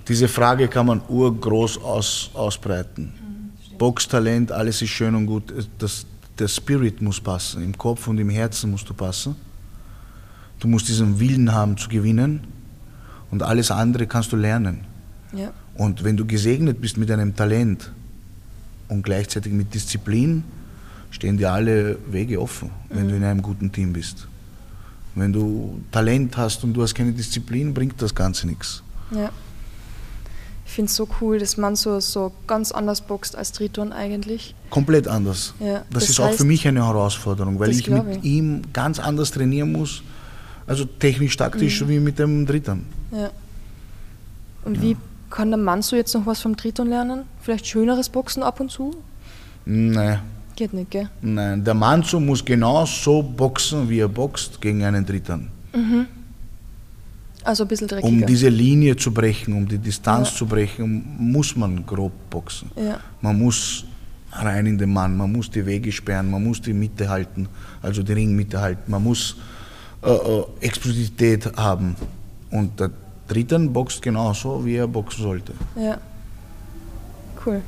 Diese Frage kann man urgroß aus, ausbreiten. Mhm, Boxtalent, alles ist schön und gut. Das, der Spirit muss passen. Im Kopf und im Herzen musst du passen. Du musst diesen Willen haben zu gewinnen und alles andere kannst du lernen. Ja. Und wenn du gesegnet bist mit einem Talent und gleichzeitig mit Disziplin, stehen dir alle Wege offen, wenn mhm. du in einem guten Team bist. Wenn du Talent hast und du hast keine Disziplin, bringt das Ganze nichts. Ja. Ich finde es so cool, dass man so, so ganz anders boxt als Triton eigentlich. Komplett anders. Ja, das, das ist auch für mich eine Herausforderung, weil ich mit ich. ihm ganz anders trainieren muss. Also technisch, taktisch mhm. wie mit dem Triton. Ja. Und ja. wie kann der Mann so jetzt noch was vom Triton lernen? Vielleicht schöneres Boxen ab und zu? Nein, Geht nicht, gell? Nein, der Manzo muss genau so boxen, wie er boxt gegen einen Dritten. Mhm. Also ein bisschen dreckiger. Um diese Linie zu brechen, um die Distanz ja. zu brechen, muss man grob boxen. Ja. Man muss rein in den Mann, man muss die Wege sperren, man muss die Mitte halten, also die Ringmitte halten, man muss äh, äh, Explosivität haben. Und der Dritten boxt genauso, wie er boxen sollte. Ja. Cool.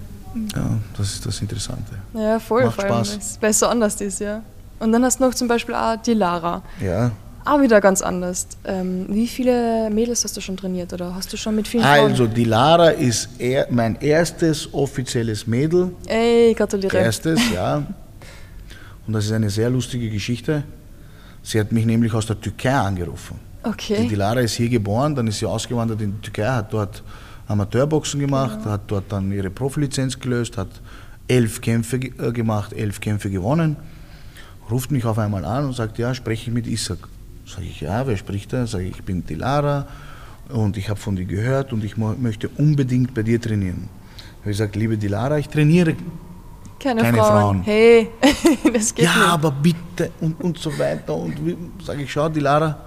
Ja, das ist das Interessante. Ja, voll, Macht vor allem, Spaß. es besser anders ist, ja. Und dann hast du noch zum Beispiel auch die Lara. Ja. Auch wieder ganz anders. Ähm, wie viele Mädels hast du schon trainiert oder hast du schon mit vielen Also, Frauen? die Lara ist er, mein erstes offizielles Mädel. Ey, gratuliere. Erstes, ja. Und das ist eine sehr lustige Geschichte. Sie hat mich nämlich aus der Türkei angerufen. Okay. Die, die Lara ist hier geboren, dann ist sie ausgewandert in die Türkei, hat dort Amateurboxen gemacht, genau. hat dort dann ihre Profilizenz gelöst, hat elf Kämpfe äh, gemacht, elf Kämpfe gewonnen, ruft mich auf einmal an und sagt, ja, spreche ich mit Isaac. Sage ich, ja, wer spricht da? Sage ich, ich bin die Lara und ich habe von dir gehört und ich möchte unbedingt bei dir trainieren. Ich habe gesagt, liebe Dilara, ich trainiere keine, keine Frauen. Frauen. Hey, das geht ja, nicht. aber bitte und, und so weiter. Und sage ich, schau, Dilara,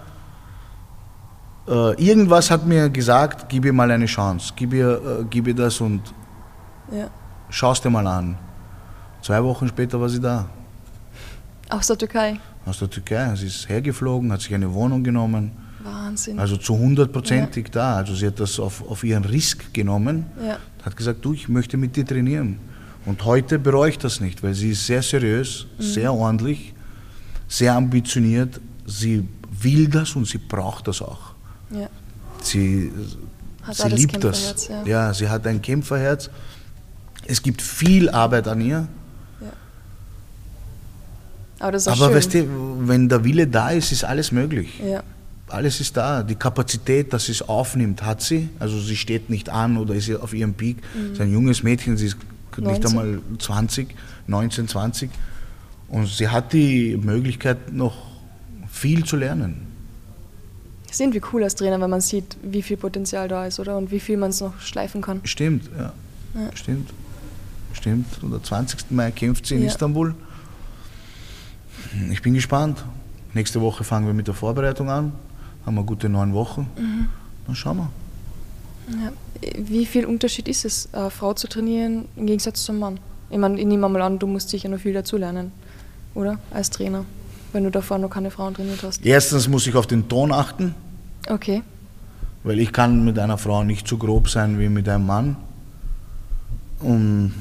äh, irgendwas hat mir gesagt, gib ihr mal eine Chance, gib ihr, äh, gib ihr das und ja. schau es dir mal an. Zwei Wochen später war sie da. Aus der Türkei? Aus der Türkei. Sie ist hergeflogen, hat sich eine Wohnung genommen. Wahnsinn. Also zu hundertprozentig ja. da. Also sie hat das auf, auf ihren Risk genommen. Ja. Hat gesagt, du, ich möchte mit dir trainieren. Und heute bereue ich das nicht, weil sie ist sehr seriös, mhm. sehr ordentlich, sehr ambitioniert. Sie will das und sie braucht das auch. Ja. Sie, sie liebt das. Ja. ja. sie hat ein Kämpferherz. Es gibt viel Arbeit an ihr. Aber, das ist Aber schön. weißt du, wenn der Wille da ist, ist alles möglich. Ja. Alles ist da. Die Kapazität, dass sie es aufnimmt, hat sie. Also sie steht nicht an oder ist auf ihrem Peak. Mhm. Sie ist ein junges Mädchen, sie ist 19. nicht einmal 20, 19, 20. Und sie hat die Möglichkeit, noch viel zu lernen ist irgendwie cool als Trainer, wenn man sieht, wie viel Potenzial da ist, oder? Und wie viel man es noch schleifen kann. Stimmt, ja. ja. Stimmt. Stimmt. Und am 20. Mai kämpft sie in ja. Istanbul. Ich bin gespannt. Nächste Woche fangen wir mit der Vorbereitung an. Haben wir gute neun Wochen. Mhm. Dann schauen wir. Ja. Wie viel Unterschied ist es, eine Frau zu trainieren im Gegensatz zum Mann? Ich meine, ich nehme mal an, du musst sicher noch viel dazulernen, oder? Als Trainer wenn du davor noch keine Frauen trainiert hast? Erstens muss ich auf den Ton achten. Okay. Weil ich kann mit einer Frau nicht so grob sein wie mit einem Mann. Und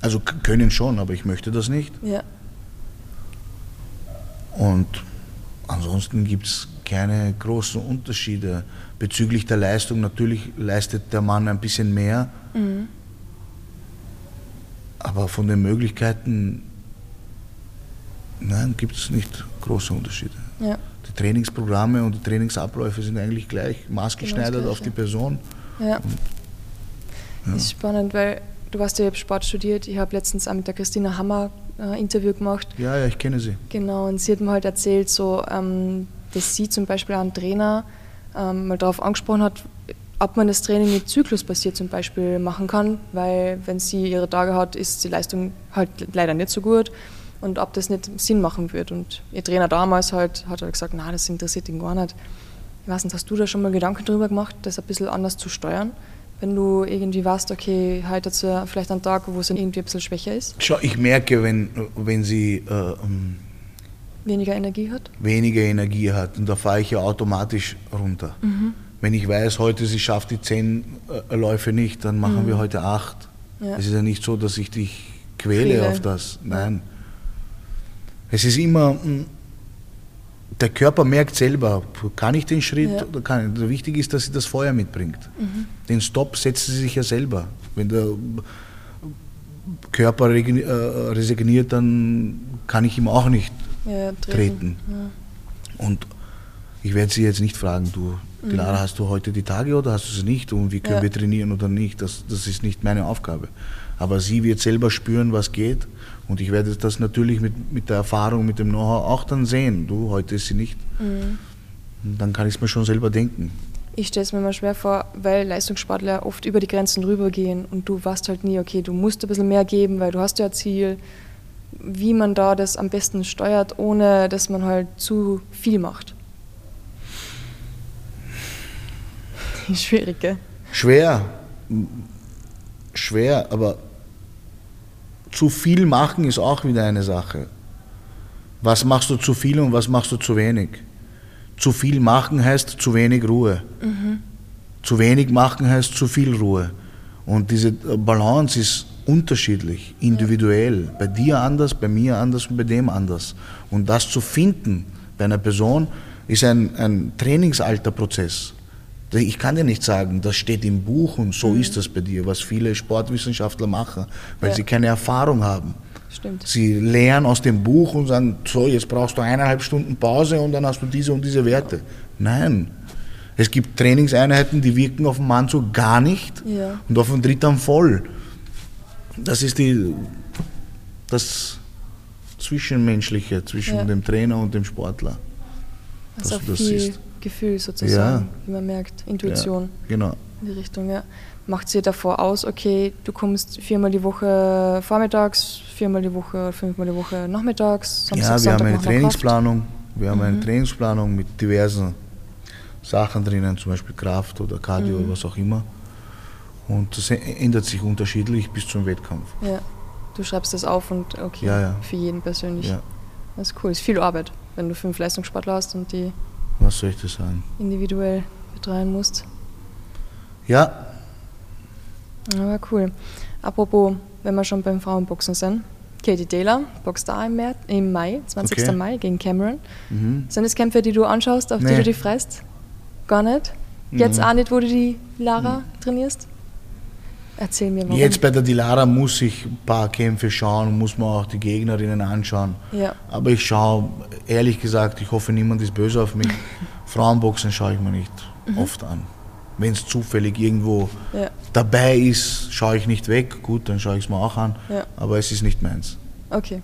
also können schon, aber ich möchte das nicht. Ja. Und ansonsten gibt es keine großen Unterschiede. Bezüglich der Leistung, natürlich leistet der Mann ein bisschen mehr. Mhm. Aber von den Möglichkeiten Nein, gibt es nicht große Unterschiede. Ja. Die Trainingsprogramme und die Trainingsabläufe sind eigentlich gleich maßgeschneidert genau auf die Person. Ja. Und, ja. Ist spannend, weil du hast ja Sport studiert. Ich habe letztens auch mit der Christina Hammer ein Interview gemacht. Ja, ja, ich kenne sie. Genau, und sie hat mir halt erzählt, so, ähm, dass sie zum Beispiel einen Trainer ähm, mal darauf angesprochen hat, ob man das Training mit zyklusbasiert zum Beispiel machen kann, weil wenn sie ihre Tage hat, ist die Leistung halt leider nicht so gut und ob das nicht Sinn machen wird. Und ihr Trainer damals halt, hat halt gesagt, na, das interessiert ihn gar nicht. Ich weiß nicht, hast du da schon mal Gedanken darüber gemacht, das ein bisschen anders zu steuern? Wenn du irgendwie weißt, okay, heute hat sie vielleicht einen Tag, wo sie irgendwie ein bisschen schwächer ist? Schau, ich merke, wenn, wenn sie äh, ähm, weniger Energie hat? Weniger Energie hat und da fahre ich ja automatisch runter. Mhm. Wenn ich weiß, heute sie schafft die zehn äh, Läufe nicht, dann machen mhm. wir heute acht. Ja. Es ist ja nicht so, dass ich dich quäle Quäle. auf das. Nein. Es ist immer, hm, der Körper merkt selber, kann ich den Schritt ja. oder kann ich. Wichtig ist, dass sie das Feuer mitbringt. Mhm. Den Stopp setzt sie sich ja selber. Wenn der Körper äh, resigniert, dann kann ich ihm auch nicht ja, treten. treten. Ja. Und ich werde sie jetzt nicht fragen, du, mhm. Lara, hast du heute die Tage oder hast du sie nicht und wie können wir trainieren oder nicht? Das, das ist nicht meine Aufgabe. Aber sie wird selber spüren, was geht und ich werde das natürlich mit, mit der Erfahrung, mit dem Know-how auch dann sehen. Du, heute ist sie nicht. Mhm. Dann kann ich es mir schon selber denken. Ich stelle es mir mal schwer vor, weil Leistungssportler oft über die Grenzen rübergehen und du weißt halt nie, okay, du musst ein bisschen mehr geben, weil du hast ja ein Ziel. Wie man da das am besten steuert, ohne dass man halt zu viel macht. Schwierig, gell? Schwer. Schwer, aber zu viel machen ist auch wieder eine Sache. Was machst du zu viel und was machst du zu wenig? Zu viel machen heißt zu wenig Ruhe. Mhm. Zu wenig machen heißt zu viel Ruhe. Und diese Balance ist unterschiedlich, individuell. Bei dir anders, bei mir anders und bei dem anders. Und das zu finden bei einer Person ist ein, ein Trainingsalterprozess. Ich kann dir nicht sagen, das steht im Buch und so mhm. ist das bei dir, was viele Sportwissenschaftler machen, weil ja. sie keine Erfahrung haben. Stimmt. Sie lernen aus dem Buch und sagen, so, jetzt brauchst du eineinhalb Stunden Pause und dann hast du diese und diese Werte. Nein. Es gibt Trainingseinheiten, die wirken auf den Mann so gar nicht ja. und auf den Dritten voll. Das ist die, das Zwischenmenschliche zwischen ja. dem Trainer und dem Sportler. Also das ist. Gefühl sozusagen, ja. wie man merkt, Intuition. Ja, genau. In die Richtung, ja. Macht sie davor aus, okay, du kommst viermal die Woche vormittags, viermal die Woche, fünfmal die Woche nachmittags, Samstag, Ja, wir Sonntag haben eine Trainingsplanung. Wir haben mhm. eine Trainingsplanung mit diversen Sachen drinnen, zum Beispiel Kraft oder Cardio mhm. oder was auch immer. Und das ändert sich unterschiedlich bis zum Wettkampf. Ja, du schreibst das auf und okay, ja, ja. für jeden persönlich. Ja. Das ist cool, das ist viel Arbeit, wenn du fünf Leistungssportler hast und die was soll ich dir sagen? Individuell betreuen musst. Ja. Aber cool. Apropos, wenn wir schon beim Frauenboxen sind. Katie Taylor boxt da im, März, im Mai, 20. Okay. Mai gegen Cameron. Mhm. Sind das Kämpfe, die du anschaust, auf nee. die du dich freust? Gar nicht? Jetzt mhm. auch nicht, wo du die Lara mhm. trainierst? Erzähl mir warum. Jetzt bei der Dilara muss ich ein paar Kämpfe schauen, muss man auch die Gegnerinnen anschauen. Ja. Aber ich schaue, ehrlich gesagt, ich hoffe, niemand ist böse auf mich. Frauenboxen schaue ich mir nicht mhm. oft an. Wenn es zufällig irgendwo ja. dabei ist, schaue ich nicht weg. Gut, dann schaue ich es mir auch an. Ja. Aber es ist nicht meins. Okay.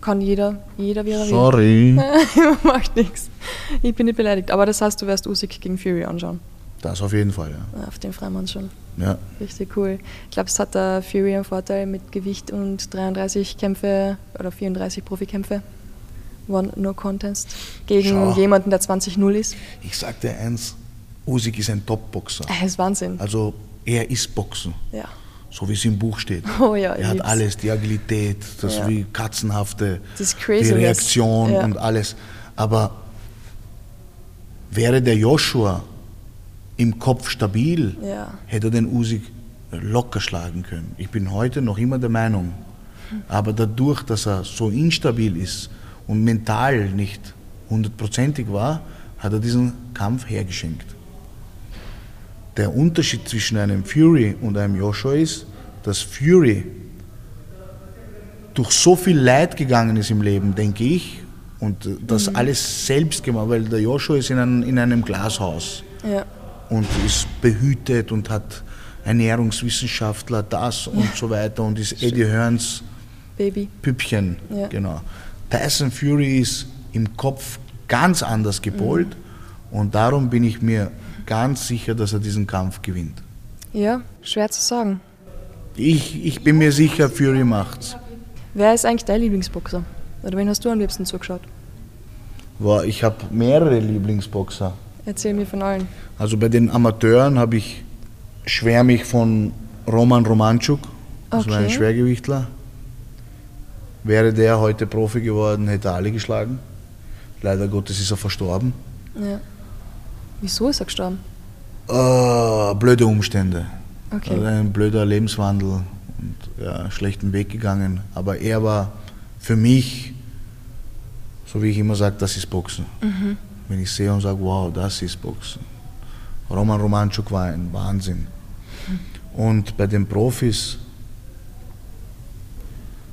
Kann jeder, jeder wie er Sorry. Macht nichts. Ich bin nicht beleidigt. Aber das heißt, du wirst Usyk gegen Fury anschauen. Das auf jeden Fall, ja. Auf den Freimann schon. Ja. Richtig cool. Ich glaube, es hat der Fury einen Vorteil mit Gewicht und 33 Kämpfe oder 34 Profikämpfe. One No Contest. Gegen Schau. jemanden, der 20-0 ist. Ich sag dir eins, Usyk ist ein Top-Boxer. Er ist Wahnsinn. Also er ist Boxen. Ja. So wie es im Buch steht. Oh ja, er hat lieb's. alles, die Agilität, das ja. wie katzenhafte, das die Reaktion ja. und alles. Aber wäre der Joshua im Kopf stabil, ja. hätte er den Usyk locker schlagen können. Ich bin heute noch immer der Meinung. Aber dadurch, dass er so instabil ist und mental nicht hundertprozentig war, hat er diesen Kampf hergeschenkt. Der Unterschied zwischen einem Fury und einem Joshua ist, dass Fury durch so viel Leid gegangen ist im Leben, denke ich, und das mhm. alles selbst gemacht, weil der Joshua ist in einem, in einem Glashaus. Ja und ist behütet und hat Ernährungswissenschaftler das und so weiter und ist Eddie Hearns Baby. Püppchen, Ja. genau. Tyson Fury ist im Kopf ganz anders gepolt Mhm. und darum bin ich mir ganz sicher, dass er diesen Kampf gewinnt. Ja, schwer zu sagen. Ich, ich bin mir sicher, Fury macht's. Wer ist eigentlich dein Lieblingsboxer? Oder wen hast du am liebsten zugeschaut? Boah, ich habe mehrere Lieblingsboxer. Erzähl mir von allen. Also bei den Amateuren habe ich schwärme ich von Roman Romanchuk, das war ein Okay. Schwergewichtler. Wäre der heute Profi geworden, hätte er alle geschlagen. Leider Gottes ist er verstorben. Ja. Wieso ist er gestorben? Äh, blöde Umstände. Okay. Also ein blöder Lebenswandel und ja, schlechten Weg gegangen. Aber er war für mich, so wie ich immer sage, das ist Boxen. Mhm. Wenn ich sehe und sage, wow, das ist Boxen. Roman Romanchuk war ein Wahnsinn. Und bei den Profis,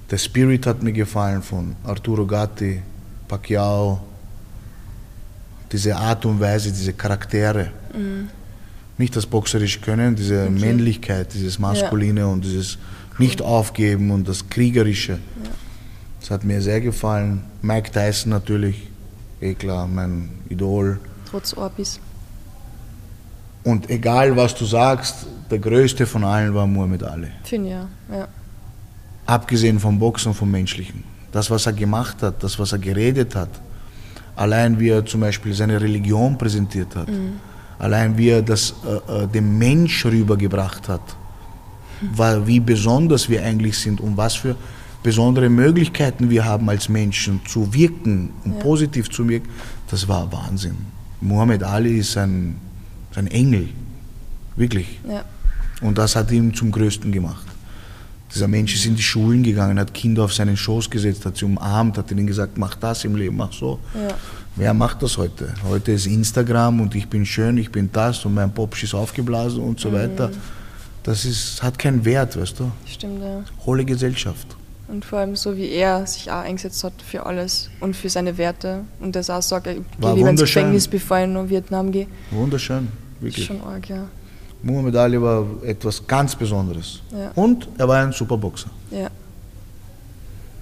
der Spirit hat mir gefallen von Arturo Gatti, Pacquiao, diese Art und Weise, diese Charaktere. Nicht das boxerische Können, diese Mhm. Okay. Männlichkeit, dieses Maskuline und dieses Nicht-Aufgeben und das Kriegerische. Das hat mir sehr gefallen. Mike Tyson natürlich, eh klar, mein Idol. Trotz Orbis. Und egal was du sagst, der größte von allen war Muhammad Ali. Finde ich ja. ja. Abgesehen vom Boxen und vom Menschlichen. Das, was er gemacht hat, das, was er geredet hat, allein wie er zum Beispiel seine Religion präsentiert hat, allein wie er das äh, äh, dem Mensch rübergebracht hat, war, wie besonders wir eigentlich sind und was für besondere Möglichkeiten wir haben als Menschen zu wirken und Ja. positiv zu wirken, das war Wahnsinn. Muhammad Ali ist ein, ein Engel, wirklich. ja. Und das hat ihn zum Größten gemacht. Dieser Mensch ist in die Schulen gegangen, hat Kinder auf seinen Schoß gesetzt, hat sie umarmt, hat ihnen gesagt, mach das im Leben, mach so. Ja. Wer macht das heute? Heute ist Instagram und ich bin schön, ich bin das und mein Popsch ist aufgeblasen und so weiter. Das ist, hat keinen Wert, weißt du. Stimmt, ja. Hohle Gesellschaft. Und vor allem so wie er sich auch eingesetzt hat für alles und für seine Werte. Und das auch sagt, ich War gehe lieber ins. Gefängnis, bevor ich nach Vietnam gehe. Wunderschön, Ist wirklich. schon arg, ja. Muhammad Ali war etwas ganz Besonderes. Ja. Und er war ein super Boxer. Ja.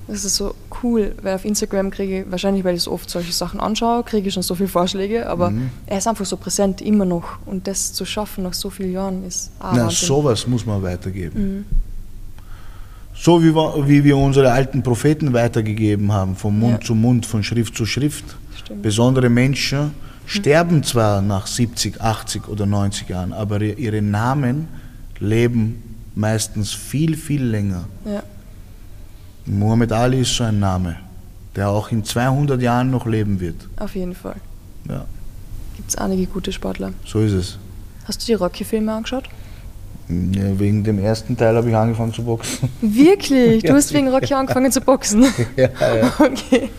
Das ist so cool, weil auf Instagram kriege ich, wahrscheinlich weil ich so oft solche Sachen anschaue, kriege ich schon so viele Vorschläge, aber Mhm. er ist einfach so präsent, immer noch. Und das zu schaffen nach so vielen Jahren ist auch Na, sowas muss man weitergeben. Mhm. So wie wir, wie wir unsere alten Propheten weitergegeben haben, von Mund Ja. zu Mund, von Schrift zu Schrift. Stimmt. Besondere Menschen sterben zwar nach 70, 80 oder 90 Jahren, aber ihre Namen leben meistens viel, viel länger. Ja, Muhammad Ali ist so ein Name, der auch in 200 Jahren noch leben wird. auf jeden Fall. Ja, Gibt es einige gute Sportler. so ist es. Hast du die Rocky-Filme angeschaut? Ja, wegen dem ersten Teil habe ich angefangen zu boxen. Wirklich? Du hast wegen Rocky angefangen zu boxen? ja, ja. Okay.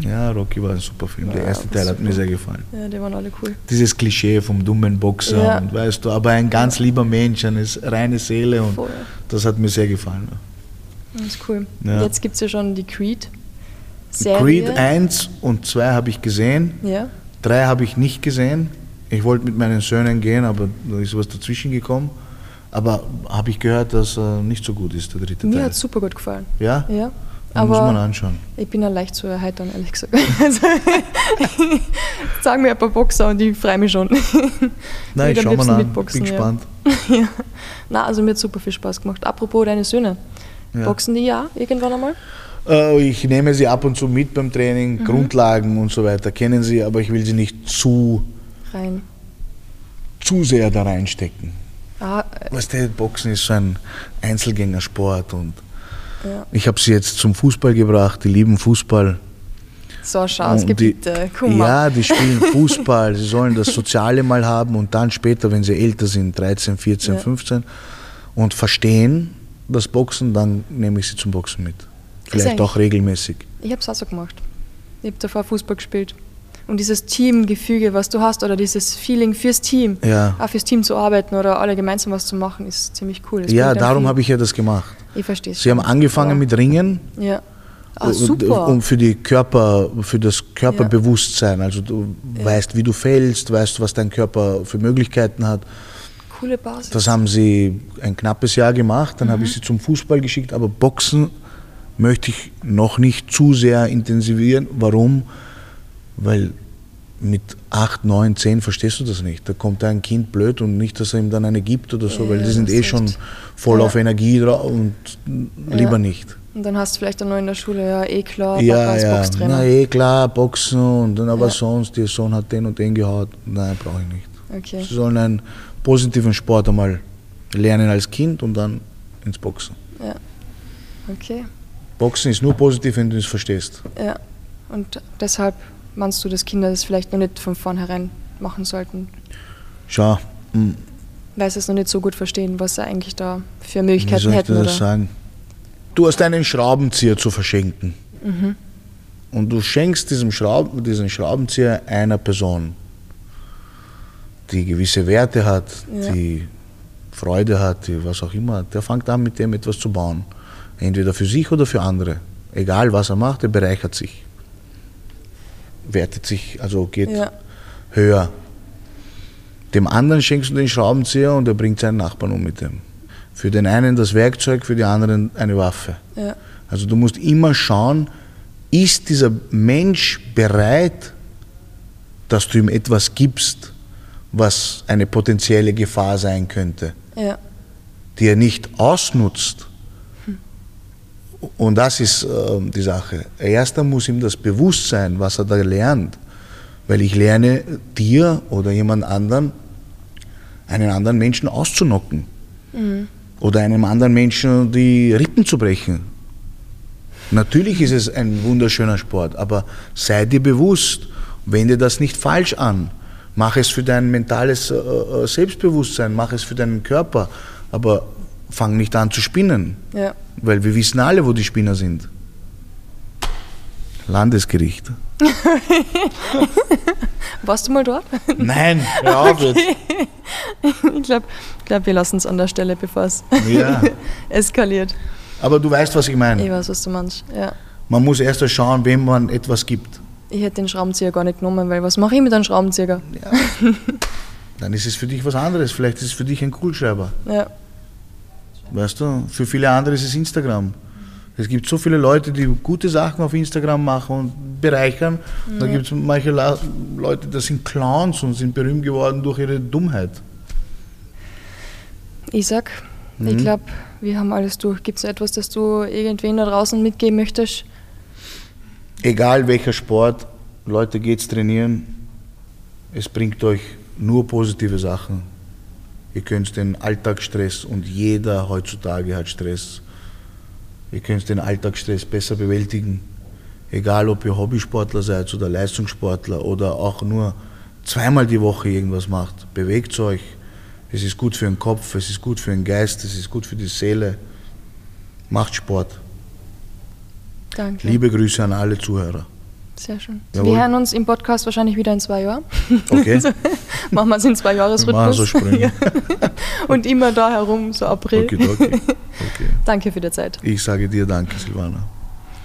ja, Rocky war ein super Film. Der Ja, erste aber Teil hat mir sehr gefallen. Ja, die waren alle cool. dieses Klischee vom dummen Boxer Ja. und weißt du, aber ein ganz lieber Mensch, eine reine Seele und Voll. das hat mir sehr gefallen. Das ist cool. Ja. Jetzt gibt es ja schon die Creed-Serie. Creed 1 und 2 habe ich gesehen, Ja. 3 habe ich nicht gesehen. Ich wollte mit meinen Söhnen gehen, aber da ist was dazwischen gekommen. Aber habe ich gehört, dass er nicht so gut ist, der dritte Mir Teil. hat es super gut gefallen. Ja? Ja. Dann muss man Aber anschauen. ich bin ja leicht zu erheitern, ehrlich gesagt. Also, sagen mir ein paar Boxer und ich freue mich schon. Nein, ich schau mal an. mitboxen, Bin ja. gespannt. ja. Na, also mir hat super viel Spaß gemacht. Apropos deine Söhne. Ja. Boxen die ja irgendwann einmal? Äh, Ich nehme sie ab und zu mit beim Training, Mhm. Grundlagen und so weiter kennen sie, aber ich will sie nicht zu, Rein. zu sehr da reinstecken. Ah, Weißt du, Boxen ist so ein Einzelgängersport und ja. ich habe sie jetzt zum Fußball gebracht, die lieben Fußball. So, schau, es Und gibt die- bitte. Guck mal. Ja, die spielen Fußball, sie sollen das Soziale mal haben und dann später, wenn sie älter sind, 13, 14, Ja. 15 und verstehen das Boxen, dann nehme ich sie zum Boxen mit. Vielleicht auch regelmäßig. Ich habe es auch so gemacht. Ich habe davor Fußball gespielt. Und dieses Teamgefüge, was du hast, oder dieses Feeling fürs Team, Ja. auch fürs Team zu arbeiten oder alle gemeinsam was zu machen, ist ziemlich cool. Das Ja, darum habe ich ja das gemacht. Ich verstehe es. Sie haben angefangen mit Ringen, Ja. Ah, Und- super. Um für die Körper, für das Körperbewusstsein. Also du Ja. weißt, wie du fällst, weißt, was dein Körper für Möglichkeiten hat. Coole Basis. Das haben sie ein knappes Jahr gemacht, dann Mhm. habe ich sie zum Fußball geschickt, aber Boxen möchte ich noch nicht zu sehr intensivieren. Warum? Weil mit 8, 9, 10 verstehst du das nicht. Da kommt ein Kind blöd und nicht, dass er ihm dann eine gibt oder so, Ja, weil die sind eh schon voll Ja. auf Energie drauf und lieber Ja. nicht. Und dann hast du vielleicht dann noch in der Schule, ja, eh klar, Ja, Papa ist ja, Boxtrainer. na eh klar, Boxen und dann aber Ja. sonst, ihr Sohn hat den und den gehaut. Nein, brauche ich nicht. Okay. Sie sollen einen positiven Sport einmal lernen als Kind und dann ins Boxen. Ja. Okay. Boxen ist nur positiv, wenn du es verstehst. Ja. Und deshalb meinst du, dass Kinder das vielleicht noch nicht von vornherein machen sollten, Schau, hm, weil sie es noch nicht so gut verstehen, was sie eigentlich da für wie Möglichkeiten soll ich hätten, dir oder? das sagen? Du hast einen Schraubenzieher zu verschenken. Mhm. Und du schenkst diesem Schraub, diesen Schraubenzieher einer Person, die gewisse Werte hat, Ja. die Freude hat, die was auch immer. Der fängt an, mit dem etwas zu bauen. Entweder für sich oder für andere. Egal was er macht, er bereichert sich. Wertet sich, also geht Ja. höher. Dem anderen schenkst du den Schraubenzieher und er bringt seinen Nachbarn um mit dem. Für den einen das Werkzeug, für die anderen eine Waffe. Ja. Also du musst immer schauen, ist dieser Mensch bereit, dass du ihm etwas gibst, was eine potenzielle Gefahr sein könnte, Ja. die er nicht ausnutzt. Und das ist ähm, die Sache. Erster muss ihm das bewusst sein, was er da lernt. Weil ich lerne dir oder jemand anderen, einen anderen Menschen auszunocken. Oder einem anderen Menschen die Rippen zu brechen. Natürlich ist es ein wunderschöner Sport, aber sei dir bewusst, wende das nicht falsch an. Mach es für dein mentales äh, äh, Selbstbewusstsein, mach es für deinen Körper, aber fang nicht an zu spinnen, Ja. weil wir wissen alle, wo die Spinner sind. Landesgericht. Warst du mal dort? Nein, hör auf jetzt. Ich glaube, glaub, wir lassen es an der Stelle, bevor es Ja. eskaliert. Aber du weißt, was ich meine. Ich weiß, was du meinst. Ja. Man muss erst mal schauen, wem man etwas gibt. Ich hätte den Schraubenzieher gar nicht genommen, weil was mache ich mit einem Schraubenzieher? Dann ist es für dich was anderes. Vielleicht ist es für dich ein Kugelschreiber. Ja. Weißt du, für viele andere ist es Instagram. Es gibt so viele Leute, die gute Sachen auf Instagram machen und bereichern. Da gibt es manche La Leute, das sind Clowns und sind berühmt geworden durch ihre Dummheit. Isaac, ich glaube, wir haben alles durch. Gibt es etwas, das du irgendwen da draußen mitgeben möchtest? Egal welcher Sport, Leute, geht's trainieren. Es bringt euch nur positive Sachen. Ihr könnt den Alltagsstress und jeder heutzutage hat Stress. Ihr könnt den Alltagsstress besser bewältigen. Egal, ob ihr Hobbysportler seid oder Leistungssportler oder auch nur zweimal die Woche irgendwas macht. Bewegt euch. Es ist gut für den Kopf, es ist gut für den Geist, es ist gut für die Seele. Macht Sport. Danke. Liebe Grüße an alle Zuhörer. Sehr schön. Jawohl. Wir hören uns im Podcast wahrscheinlich wieder in zwei Jahren. Okay? Machen wir es in zwei Jahresrhythmus. so Sprünge. Und immer da herum, so April. Okay, okay. okay. Danke für die Zeit. Ich sage dir danke, Silvana.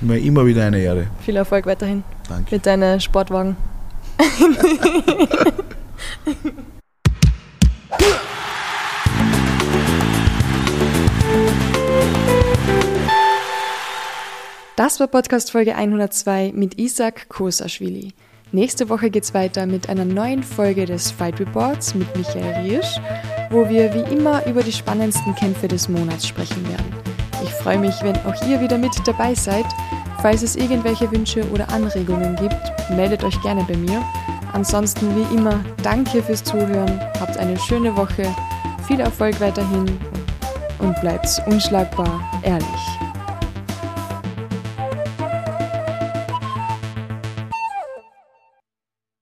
Mir immer wieder eine Ehre. Viel Erfolg weiterhin Danke. mit deinen Sportwagen. Das war Podcast Folge 102 mit Isaac Kosaschwili. Nächste Woche geht's weiter mit einer neuen Folge des Fight Reports mit Michael Riersch, wo wir wie immer über die spannendsten Kämpfe des Monats sprechen werden. Ich freue mich, wenn auch ihr wieder mit dabei seid. Falls es irgendwelche Wünsche oder Anregungen gibt, meldet euch gerne bei mir. Ansonsten wie immer, danke fürs Zuhören, habt eine schöne Woche, viel Erfolg weiterhin und bleibt unschlagbar ehrlich.